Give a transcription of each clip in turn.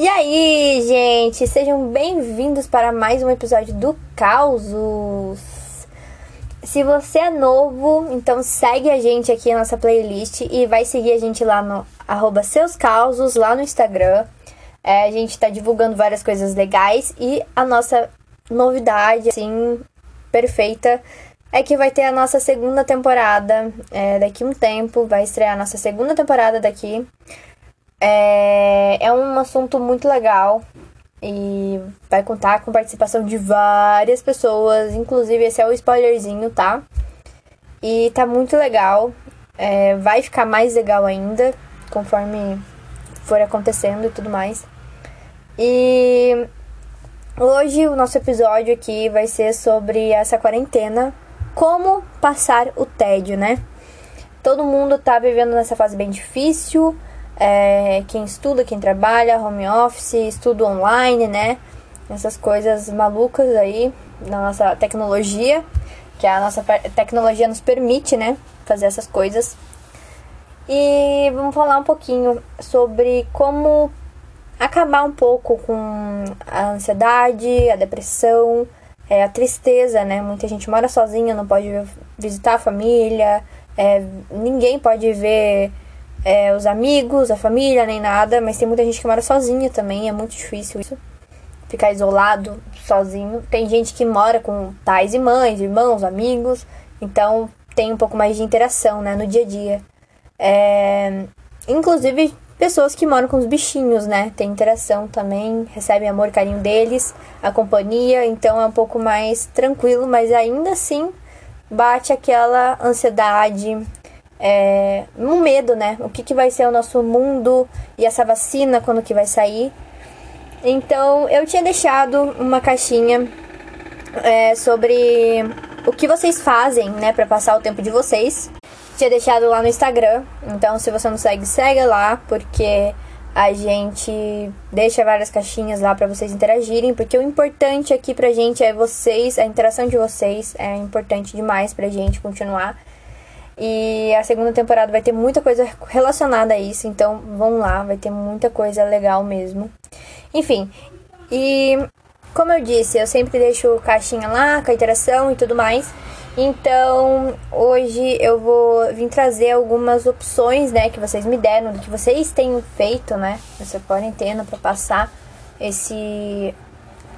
E aí, gente, sejam bem-vindos para mais um episódio do Causos. Se você é novo, então segue a gente aqui na nossa playlist e vai seguir a gente lá no arroba seus causos, lá no Instagram. É, a gente tá divulgando várias coisas legais e a nossa novidade, assim, perfeita, é que vai ter a nossa segunda temporada é, daqui um tempo, vai estrear a nossa segunda temporada daqui. É, é um assunto muito legal e vai contar com participação de várias pessoas, inclusive esse é o spoilerzinho, tá? E tá muito legal, é, vai ficar mais legal ainda conforme for acontecendo e tudo mais. E hoje o nosso episódio aqui vai ser sobre essa quarentena, como passar o tédio, né? Todo mundo tá vivendo nessa fase bem difícil é, quem estuda, quem trabalha, home office, estudo online, né? Essas coisas malucas aí na nossa tecnologia, que a nossa tecnologia nos permite, né? Fazer essas coisas. E vamos falar um pouquinho sobre como acabar um pouco com a ansiedade, a depressão, é, a tristeza, né? Muita gente mora sozinha, não pode visitar a família, é, ninguém pode ver é, os amigos, a família, nem nada, mas tem muita gente que mora sozinha também, é muito difícil isso. Ficar isolado, sozinho. Tem gente que mora com pais e mães, irmãos, amigos, então tem um pouco mais de interação, né, no dia a dia. É, inclusive, pessoas que moram com os bichinhos, né, tem interação também, recebem amor e carinho deles, a companhia, então é um pouco mais tranquilo, mas ainda assim bate aquela ansiedade, é, um medo, né? O que, que vai ser o nosso mundo e essa vacina, quando que vai sair. Então, eu tinha deixado uma caixinha é, sobre o que vocês fazem, né, para passar o tempo de vocês. Tinha deixado lá no Instagram, então se você não segue, segue lá, porque a gente deixa várias caixinhas lá para vocês interagirem, porque o importante aqui pra gente é vocês, a interação de vocês é importante demais pra gente continuar. E a segunda temporada vai ter muita coisa relacionada a isso, então vão lá, vai ter muita coisa legal mesmo. Enfim, e como eu disse, eu sempre deixo caixinha lá com a interação e tudo mais. Então, hoje eu vou vir trazer algumas opções, né, que vocês me deram, do que vocês têm feito, né, nessa quarentena para passar esse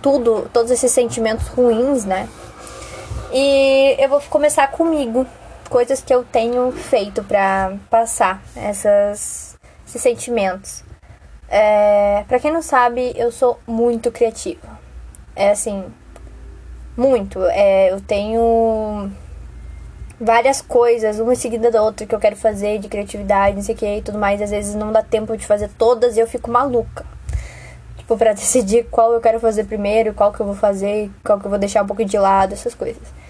tudo, todos esses sentimentos ruins, né? E eu vou começar comigo, coisas que eu tenho feito para passar essas, esses sentimentos. É, para quem não sabe, eu sou muito criativa. É assim, muito. É, eu tenho várias coisas, uma em seguida da outra, que eu quero fazer de criatividade, não sei o que e tudo mais. Às vezes não dá tempo de fazer todas e eu fico maluca. Tipo, pra decidir qual eu quero fazer primeiro, qual que eu vou fazer, qual que eu vou deixar um pouco de lado, essas coisas.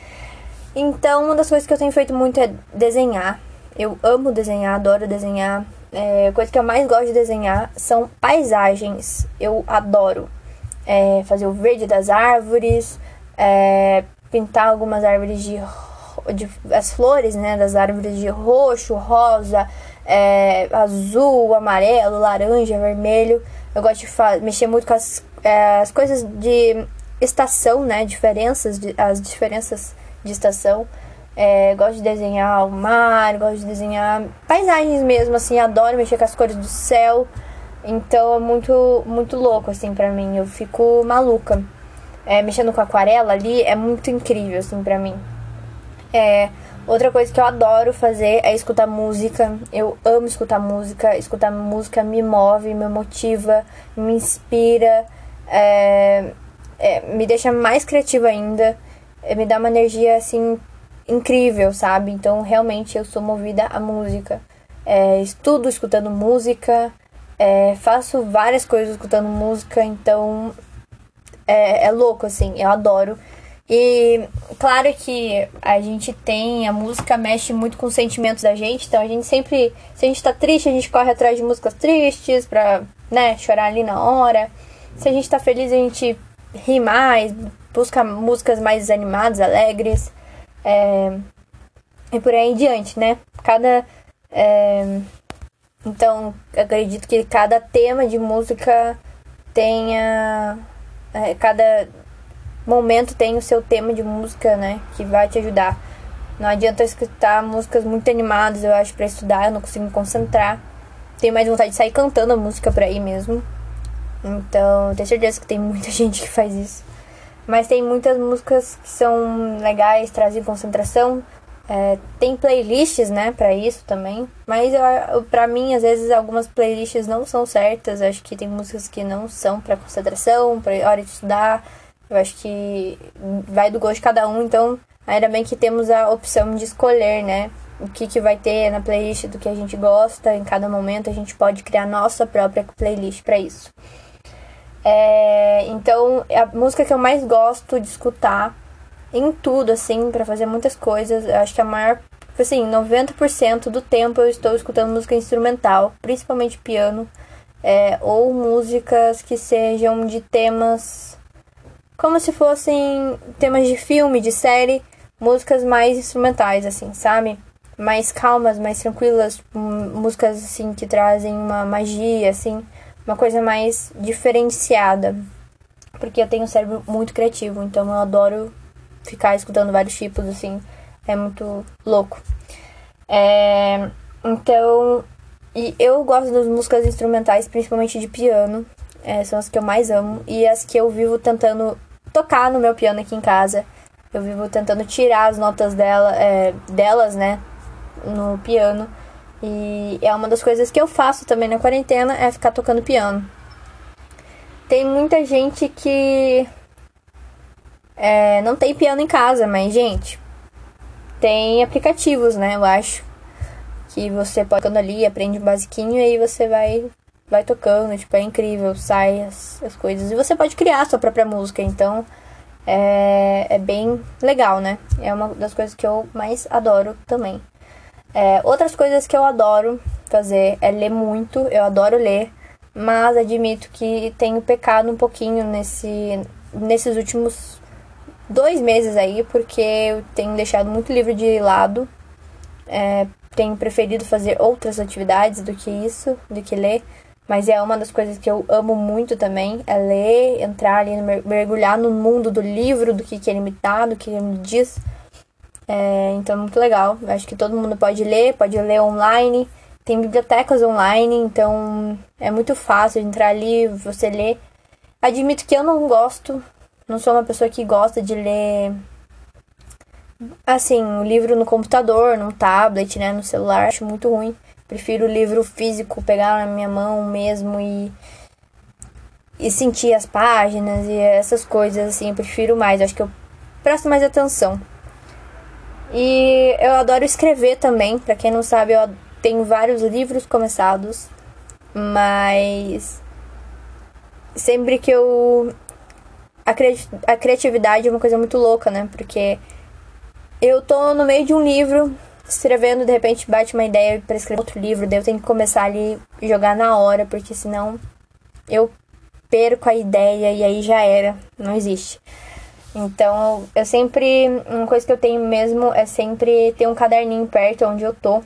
Então, uma das coisas que eu tenho feito muito é desenhar. Eu amo desenhar, adoro desenhar. É, coisa que eu mais gosto de desenhar são paisagens. Eu adoro é, fazer o verde das árvores, é, pintar algumas árvores de, de, as flores, né, das árvores de roxo, rosa, é, azul, amarelo, laranja, vermelho. Eu gosto de mexer muito com as, é, as coisas de estação, né, diferenças, as diferenças de estação. É, gosto de desenhar o mar, gosto de desenhar paisagens mesmo, assim, adoro mexer com as cores do céu. Então é muito, muito louco, assim, pra mim. Eu fico maluca. É, mexendo com aquarela ali é muito incrível, assim, pra mim. É, outra coisa que eu adoro fazer é escutar música. Eu amo escutar música. Escutar música me move, me motiva, me inspira, é, é me deixa mais criativa ainda. Eh, me dá uma energia assim incrível, sabe? Então realmente eu sou movida à música. É, estudo escutando música, é, faço várias coisas escutando música, então é, é louco assim, eu adoro. E claro que a gente tem, a música mexe muito com os sentimentos da gente, então a gente sempre, se a gente tá triste, a gente corre atrás de músicas tristes pra, né, chorar ali na hora. Se a gente tá feliz, a gente ri mais, busca músicas mais animadas, alegres, é, e por aí em diante, né? Cada. É, então, acredito que cada tema de música tenha. É, cada momento tem o seu tema de música, né? Que vai te ajudar. Não adianta escutar músicas muito animadas, eu acho, para estudar, eu não consigo me concentrar. Tenho mais vontade de sair cantando a música pra ir mesmo. Então, tenho certeza que tem muita gente que faz isso. Mas tem muitas músicas que são legais, trazem concentração. É, tem playlists, né, para isso também. Mas pra mim, às vezes, algumas playlists não são certas. Eu acho que tem músicas que não são para concentração, pra hora de estudar. Eu acho que vai do gosto de cada um. Então, ainda bem que temos a opção de escolher, né, o que, que vai ter na playlist do que a gente gosta. Em cada momento, a gente pode criar nossa própria playlist para isso. É, então, é a música que eu mais gosto de escutar em tudo, assim, para fazer muitas coisas. Eu acho que a maior, assim, 90% do tempo eu estou escutando música instrumental, principalmente piano, é, ou músicas que sejam de temas como se fossem temas de filme, de série, músicas mais instrumentais, assim, sabe? Mais calmas, mais tranquilas, músicas, assim, que trazem uma magia, assim uma coisa mais diferenciada. Porque eu tenho um cérebro muito criativo, então eu adoro ficar escutando vários tipos, assim. É muito louco. É, então, e eu gosto das músicas instrumentais, principalmente de piano. É, são as que eu mais amo. E as que eu vivo tentando tocar no meu piano aqui em casa. Eu vivo tentando tirar as notas dela, é, delas, né? No piano. E é uma das coisas que eu faço também na quarentena é ficar tocando piano. Tem muita gente que é, não tem piano em casa, mas gente, tem aplicativos, né? Eu acho que você pode tocando ali, aprende um basiquinho e aí você vai vai tocando, tipo, é incrível, sai as, as coisas. E você pode criar sua própria música, então é, é bem legal, né? É uma das coisas que eu mais adoro também. É, outras coisas que eu adoro fazer é ler muito, eu adoro ler, mas admito que tenho pecado um pouquinho nesse, nesses últimos dois meses aí, porque eu tenho deixado muito livro de lado, é, tenho preferido fazer outras atividades do que isso, do que ler, mas é uma das coisas que eu amo muito também, é ler, entrar ali, mergulhar no mundo do livro, do que, que ele me dá, do que ele me diz. É, então muito legal. Acho que todo mundo pode ler, pode ler online. Tem bibliotecas online, então é muito fácil entrar ali, você ler. Admito que eu não gosto, não sou uma pessoa que gosta de ler assim, o livro no computador, no tablet, né, no celular, acho muito ruim. Prefiro o livro físico, pegar na minha mão mesmo e e sentir as páginas e essas coisas assim, eu prefiro mais, acho que eu presto mais atenção. E eu adoro escrever também. Para quem não sabe, eu tenho vários livros começados, mas sempre que eu a, cri... a criatividade é uma coisa muito louca, né? Porque eu tô no meio de um livro escrevendo, de repente bate uma ideia para escrever outro livro, daí eu tenho que começar ali jogar na hora, porque senão eu perco a ideia e aí já era, não existe. Então, eu sempre. Uma coisa que eu tenho mesmo é sempre ter um caderninho perto onde eu tô.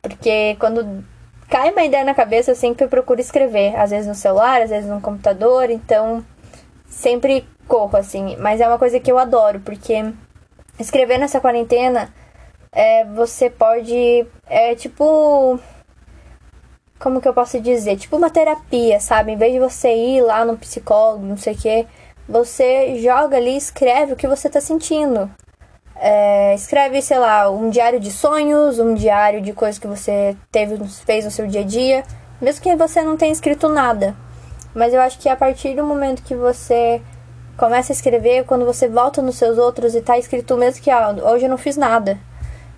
Porque quando cai uma ideia na cabeça, eu sempre procuro escrever. Às vezes no celular, às vezes no computador. Então, sempre corro assim. Mas é uma coisa que eu adoro, porque escrever nessa quarentena, é, você pode. É tipo. Como que eu posso dizer? Tipo uma terapia, sabe? Em vez de você ir lá no psicólogo, não sei o quê você joga ali, escreve o que você está sentindo. É, escreve, sei lá, um diário de sonhos, um diário de coisas que você teve, fez no seu dia a dia, mesmo que você não tenha escrito nada. Mas eu acho que a partir do momento que você começa a escrever, quando você volta nos seus outros e tá escrito mesmo que ah, hoje eu não fiz nada.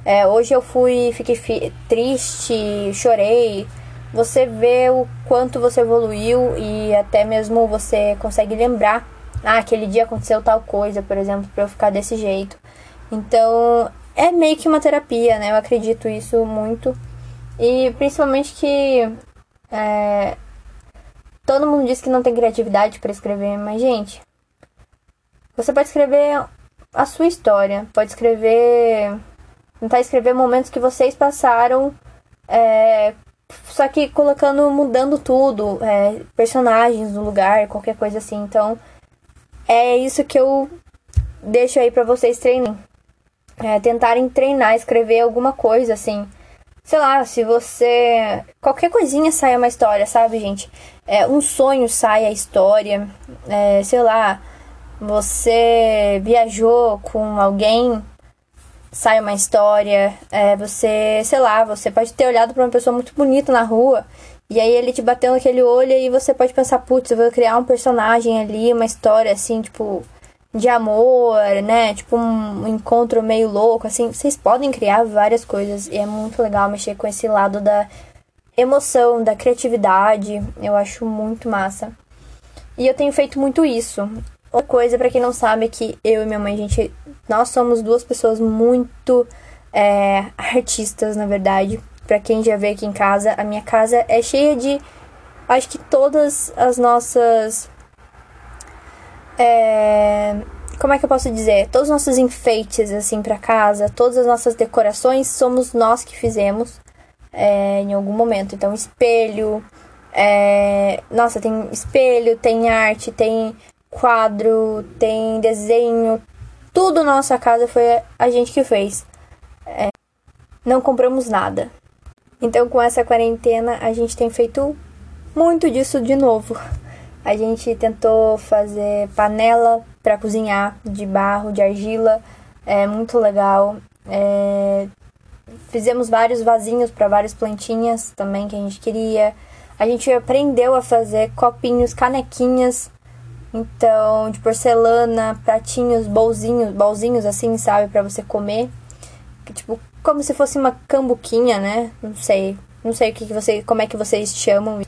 É, hoje eu fui, fiquei triste, chorei. Você vê o quanto você evoluiu e até mesmo você consegue lembrar ah, aquele dia aconteceu tal coisa, por exemplo, para eu ficar desse jeito. Então, é meio que uma terapia, né? Eu acredito isso muito. E principalmente que é, todo mundo diz que não tem criatividade para escrever, mas gente, você pode escrever a sua história, pode escrever, tentar escrever momentos que vocês passaram é, só que colocando, mudando tudo, é, personagens no lugar, qualquer coisa assim. Então, é isso que eu deixo aí para vocês treinarem. É, tentarem treinar, escrever alguma coisa assim. Sei lá, se você. Qualquer coisinha sai uma história, sabe, gente? É, um sonho sai a história. É, sei lá, você viajou com alguém, sai uma história. É, você, sei lá, você pode ter olhado para uma pessoa muito bonita na rua. E aí ele te bateu naquele olho e você pode pensar, putz, eu vou criar um personagem ali, uma história assim, tipo, de amor, né? Tipo um encontro meio louco, assim. Vocês podem criar várias coisas e é muito legal mexer com esse lado da emoção, da criatividade. Eu acho muito massa. E eu tenho feito muito isso. Outra coisa, para quem não sabe, é que eu e minha mãe, gente, nós somos duas pessoas muito é, artistas, na verdade. Para quem já vê aqui em casa, a minha casa é cheia de, acho que todas as nossas é, como é que eu posso dizer? Todos os nossos enfeites, assim, para casa, todas as nossas decorações, somos nós que fizemos é, em algum momento. Então, espelho. É, nossa, tem espelho, tem arte, tem quadro, tem desenho. Tudo nossa casa foi a gente que fez. É, não compramos nada. Então, com essa quarentena, a gente tem feito muito disso de novo. A gente tentou fazer panela para cozinhar de barro, de argila, é muito legal. É... Fizemos vários vasinhos para várias plantinhas também que a gente queria. A gente aprendeu a fazer copinhos, canequinhas, então de porcelana, pratinhos, bolzinhos, bolzinhos assim, sabe, para você comer. Tipo, como se fosse uma cambuquinha, né? Não sei, não sei o que, que você, como é que vocês chamam,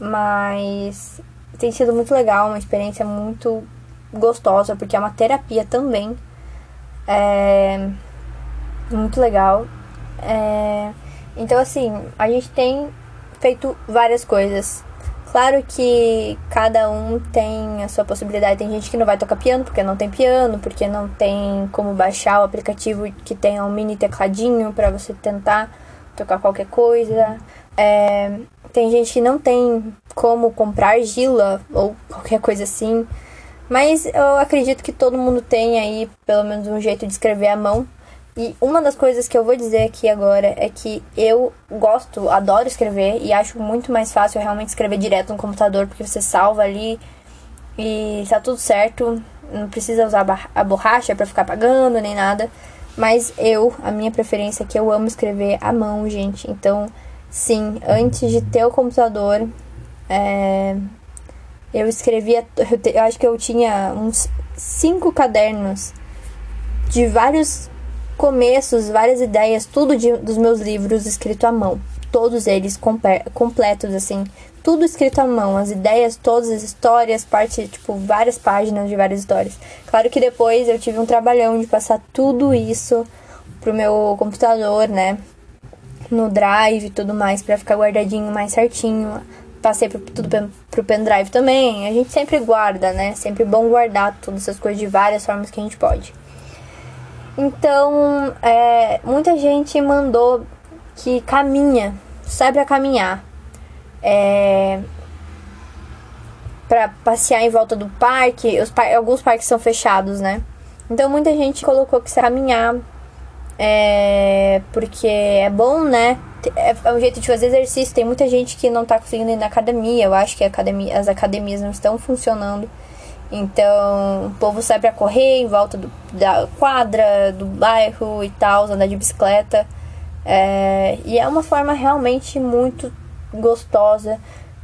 mas tem sido muito legal, uma experiência muito gostosa, porque é uma terapia também. É muito legal. É, então, assim, a gente tem feito várias coisas. Claro que cada um tem a sua possibilidade. Tem gente que não vai tocar piano porque não tem piano, porque não tem como baixar o aplicativo que tem um mini tecladinho para você tentar tocar qualquer coisa. É, tem gente que não tem como comprar argila ou qualquer coisa assim. Mas eu acredito que todo mundo tem aí pelo menos um jeito de escrever à mão. E uma das coisas que eu vou dizer aqui agora é que eu gosto, adoro escrever e acho muito mais fácil realmente escrever direto no computador, porque você salva ali e tá tudo certo, não precisa usar a borracha para ficar apagando nem nada. Mas eu, a minha preferência é que eu amo escrever à mão, gente. Então, Sim, antes de ter o computador, é, eu escrevia. Eu, eu, acho que eu tinha uns cinco cadernos de vários começos, várias ideias, tudo de, dos meus livros escrito à mão. Todos eles completos, assim. Tudo escrito à mão. As ideias, todas as histórias, parte, tipo, várias páginas de várias histórias. Claro que depois eu tive um trabalhão de passar tudo isso pro meu computador, né? no drive e tudo mais para ficar guardadinho mais certinho. Passei pro, tudo pro pendrive também. A gente sempre guarda, né? Sempre bom guardar todas essas coisas de várias formas que a gente pode. Então, é, muita gente mandou que caminha, sai pra caminhar. É, para passear em volta do parque. Os par alguns parques são fechados, né? Então muita gente colocou que se caminhar é, porque é bom, né? É, é um jeito de fazer exercício. Tem muita gente que não tá conseguindo ir na academia. Eu acho que academia, as academias não estão funcionando. Então, o povo sai pra correr em volta do, da quadra, do bairro e tal, andar de bicicleta. É, e é uma forma realmente muito gostosa.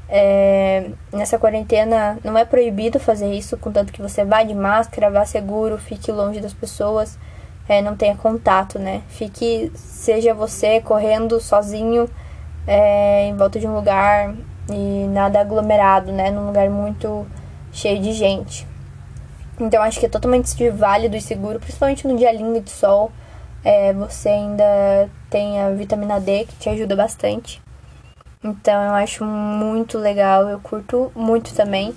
É, nessa quarentena não é proibido fazer isso, contanto que você vá de máscara, vá seguro, fique longe das pessoas é, não tenha contato, né? Fique, seja você correndo sozinho é, em volta de um lugar e nada aglomerado, né? Num lugar muito cheio de gente. Então acho que é totalmente válido e seguro, principalmente no dia lindo de sol. É, você ainda tem a vitamina D que te ajuda bastante. Então eu acho muito legal, eu curto muito também.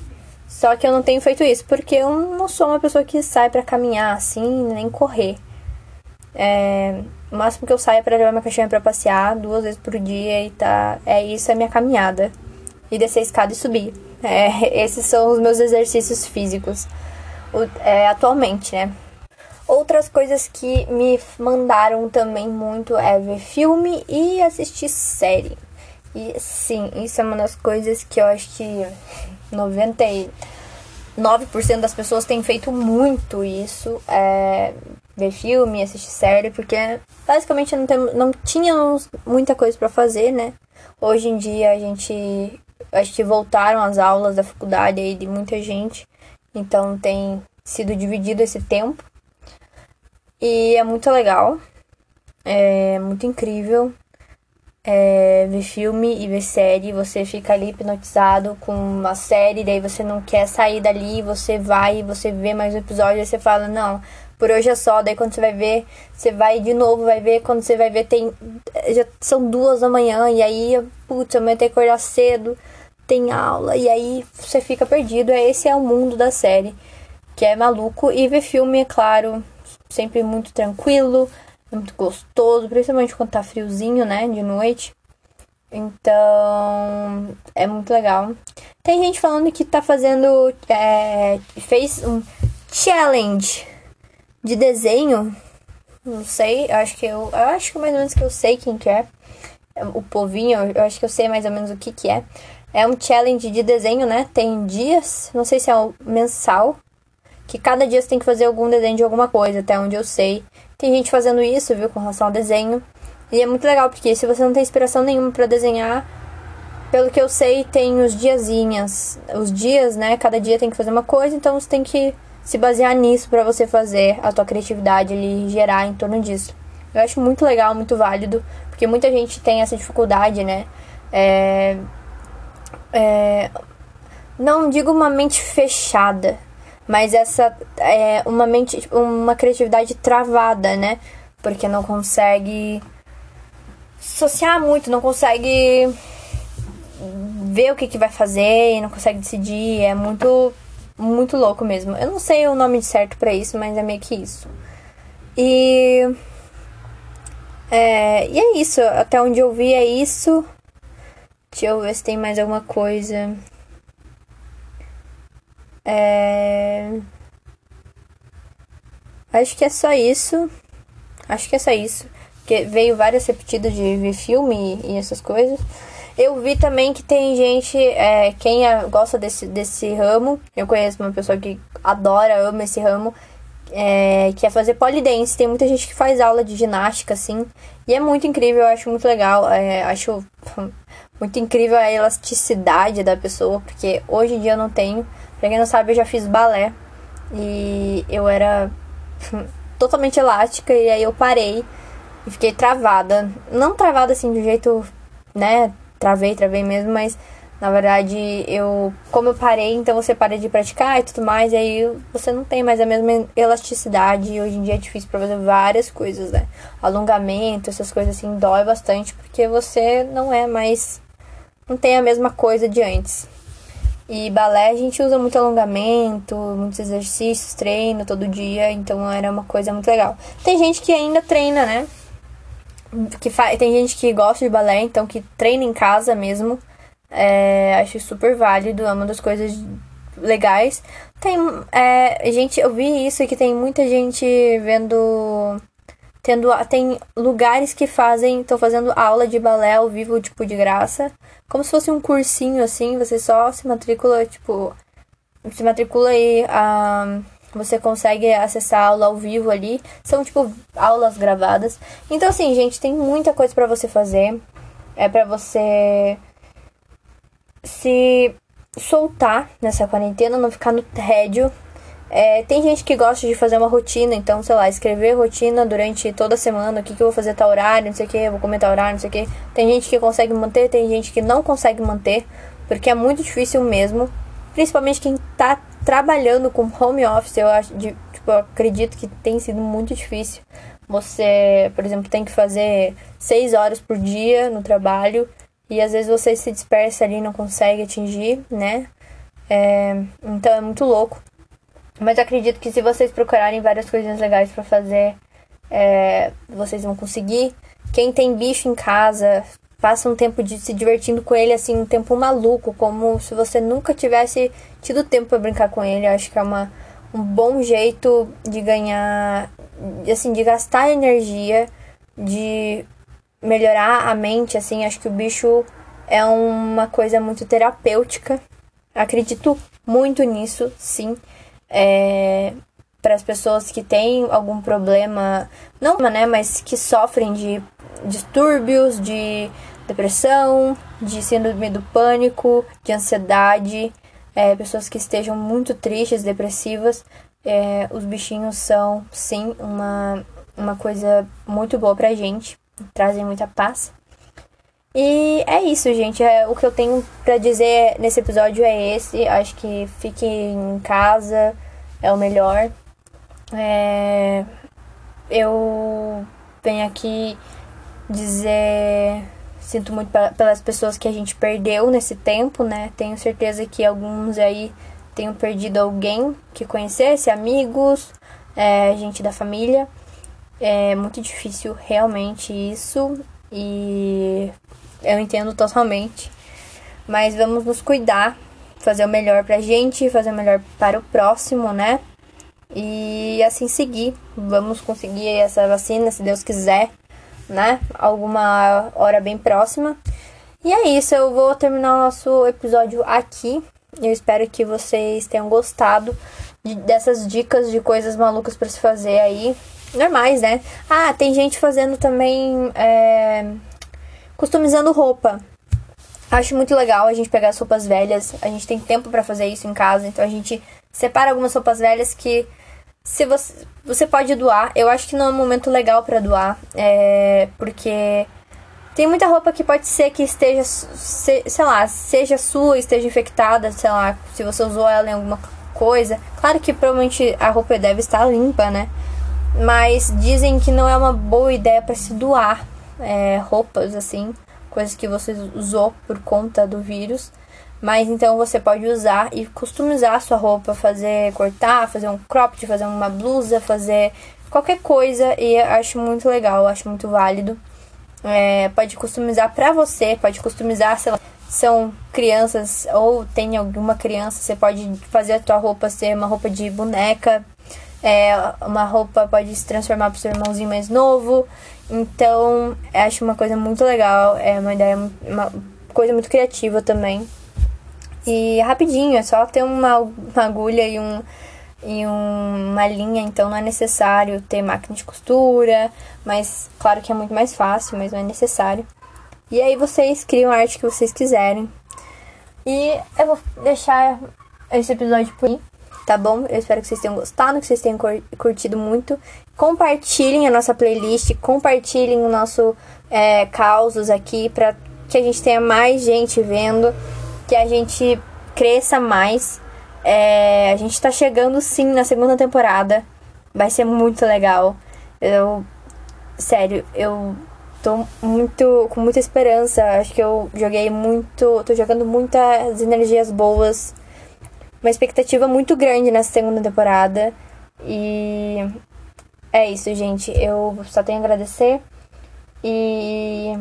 Só que eu não tenho feito isso porque eu não sou uma pessoa que sai para caminhar assim, nem correr. É, o máximo que eu saio é pra levar minha cachorra pra passear duas vezes por dia e tá. É isso, é minha caminhada. E descer a escada e subir. É, esses são os meus exercícios físicos. É, atualmente, né? Outras coisas que me mandaram também muito é ver filme e assistir série. E sim, isso é uma das coisas que eu acho que 99% das pessoas têm feito muito isso. É ver filme, assistir série, porque basicamente não, tem, não tínhamos muita coisa para fazer, né? Hoje em dia a gente. Acho que voltaram as aulas da faculdade aí de muita gente. Então tem sido dividido esse tempo. E é muito legal. É muito incrível. É, ver filme e ver série, você fica ali hipnotizado com uma série, daí você não quer sair dali, você vai, você vê mais um episódio, e você fala, não, por hoje é só. Daí quando você vai ver, você vai de novo, vai ver, quando você vai ver, tem. Já são duas da manhã, e aí, putz, amanhã tem que acordar cedo, tem aula, e aí você fica perdido. Esse é o mundo da série, que é maluco. E ver filme, é claro, sempre muito tranquilo, muito gostoso, principalmente quando tá friozinho, né, de noite. Então, é muito legal. Tem gente falando que tá fazendo. É, fez um challenge de desenho. Não sei, eu acho que eu. Eu acho que mais ou menos que eu sei quem que é. O povinho, eu acho que eu sei mais ou menos o que que é. É um challenge de desenho, né? Tem dias, não sei se é um mensal, que cada dia você tem que fazer algum desenho de alguma coisa, até onde eu sei. Tem gente fazendo isso, viu, com relação ao desenho. E é muito legal, porque se você não tem inspiração nenhuma para desenhar, pelo que eu sei, tem os diazinhas. Os dias, né? Cada dia tem que fazer uma coisa, então você tem que se basear nisso para você fazer a tua criatividade ali gerar em torno disso. Eu acho muito legal, muito válido, porque muita gente tem essa dificuldade, né? É, é, não digo uma mente fechada, mas essa é uma mente, uma criatividade travada, né? Porque não consegue associar muito, não consegue ver o que, que vai fazer e não consegue decidir. É muito, muito louco mesmo. Eu não sei o nome certo para isso, mas é meio que isso. E. É, e é isso. Até onde eu vi é isso. Deixa eu ver se tem mais alguma coisa. É... Acho que é só isso. Acho que é só isso. Porque veio várias repetidas de ver filme e, essas coisas. Eu vi também que tem gente, é, quem é, gosta desse, desse ramo, eu conheço uma pessoa que adora, ama esse ramo, é, que é fazer polidense. Tem muita gente que faz aula de ginástica, assim, e é muito incrível, eu acho muito legal. É, acho muito incrível a elasticidade da pessoa, porque hoje em dia eu não tenho. Pra quem não sabe, eu já fiz balé e eu era totalmente elástica e aí eu parei e fiquei travada. Não travada assim do jeito, né? Travei, travei mesmo, mas na verdade eu, como eu parei, então você para de praticar e tudo mais, e aí você não tem mais a mesma elasticidade. E hoje em dia é difícil pra fazer várias coisas, né? Alongamento, essas coisas assim, dói bastante porque você não é mais. Não tem a mesma coisa de antes. E balé a gente usa muito alongamento, muitos exercícios, treino todo dia, então era uma coisa muito legal. Tem gente que ainda treina, né? Que fa... Tem gente que gosta de balé, então que treina em casa mesmo. É... Acho super válido, é uma das coisas legais. Tem é... gente, eu vi isso que tem muita gente vendo tendo tem lugares que fazem, estão fazendo aula de balé ao vivo tipo de graça, como se fosse um cursinho assim, você só se matricula, tipo, se matricula e ah, você consegue acessar a aula ao vivo ali. São tipo aulas gravadas. Então assim, gente, tem muita coisa para você fazer. É para você se soltar nessa quarentena, não ficar no tédio é, tem gente que gosta de fazer uma rotina, então, sei lá, escrever rotina durante toda a semana, o que, que eu vou fazer tal horário, não sei o que, vou comer tal horário, não sei o que. Tem gente que consegue manter, tem gente que não consegue manter, porque é muito difícil mesmo. Principalmente quem tá trabalhando com home office, eu acho, de, tipo, eu acredito que tem sido muito difícil. Você, por exemplo, tem que fazer seis horas por dia no trabalho e às vezes você se dispersa ali e não consegue atingir, né? É, então é muito louco. Mas acredito que se vocês procurarem várias coisinhas legais para fazer, é, vocês vão conseguir. Quem tem bicho em casa, passa um tempo de se divertindo com ele, assim, um tempo maluco, como se você nunca tivesse tido tempo para brincar com ele. Eu acho que é uma, um bom jeito de ganhar, assim, de gastar energia, de melhorar a mente, assim. Acho que o bicho é uma coisa muito terapêutica. Acredito muito nisso, sim. É, para as pessoas que têm algum problema, não, né, mas que sofrem de distúrbios, de depressão, de síndrome do pânico, de ansiedade, é, pessoas que estejam muito tristes, depressivas, é, os bichinhos são, sim, uma, uma coisa muito boa pra gente, trazem muita paz. E é isso, gente. É, o que eu tenho para dizer nesse episódio é esse. Acho que fique em casa é o melhor. É, eu venho aqui dizer. Sinto muito pelas pessoas que a gente perdeu nesse tempo, né? Tenho certeza que alguns aí tenham perdido alguém que conhecesse, amigos, é, gente da família. É muito difícil realmente isso e eu entendo totalmente. Mas vamos nos cuidar, fazer o melhor pra gente, fazer o melhor para o próximo, né? E assim seguir. Vamos conseguir essa vacina, se Deus quiser, né? Alguma hora bem próxima. E é isso, eu vou terminar o nosso episódio aqui. Eu espero que vocês tenham gostado de, dessas dicas de coisas malucas para se fazer aí. Normais, né? Ah, tem gente fazendo também. É, customizando roupa. Acho muito legal a gente pegar as roupas velhas. A gente tem tempo para fazer isso em casa, então a gente separa algumas roupas velhas que se você, você pode doar. Eu acho que não é um momento legal para doar, é, porque tem muita roupa que pode ser que esteja, se, sei lá, seja sua, esteja infectada, sei lá, se você usou ela em alguma coisa. Claro que provavelmente a roupa deve estar limpa, né? Mas dizem que não é uma boa ideia para se doar é, roupas assim, coisas que você usou por conta do vírus. Mas então você pode usar e customizar a sua roupa, fazer cortar, fazer um cropped, fazer uma blusa, fazer qualquer coisa e acho muito legal, acho muito válido. É, pode customizar pra você, pode customizar, sei lá, são crianças ou tem alguma criança, você pode fazer a tua roupa ser uma roupa de boneca, é, uma roupa pode se transformar pro seu irmãozinho mais novo. Então, acho uma coisa muito legal, é uma ideia, uma coisa muito criativa também. E rapidinho, é só ter uma, uma agulha e, um, e um, uma linha, então não é necessário ter máquina de costura, mas claro que é muito mais fácil, mas não é necessário. E aí vocês criam a arte que vocês quiserem. E eu vou deixar esse episódio por aí, tá bom? Eu espero que vocês tenham gostado, que vocês tenham curtido muito. Compartilhem a nossa playlist, compartilhem o nosso é, causos aqui para que a gente tenha mais gente vendo que a gente cresça mais. É, a gente tá chegando sim na segunda temporada. Vai ser muito legal. Eu. Sério, eu tô muito. com muita esperança. Acho que eu joguei muito. tô jogando muitas energias boas. Uma expectativa muito grande nessa segunda temporada. E. É isso, gente. Eu só tenho a agradecer. E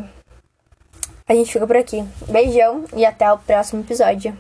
a gente fica por aqui. Beijão e até o próximo episódio.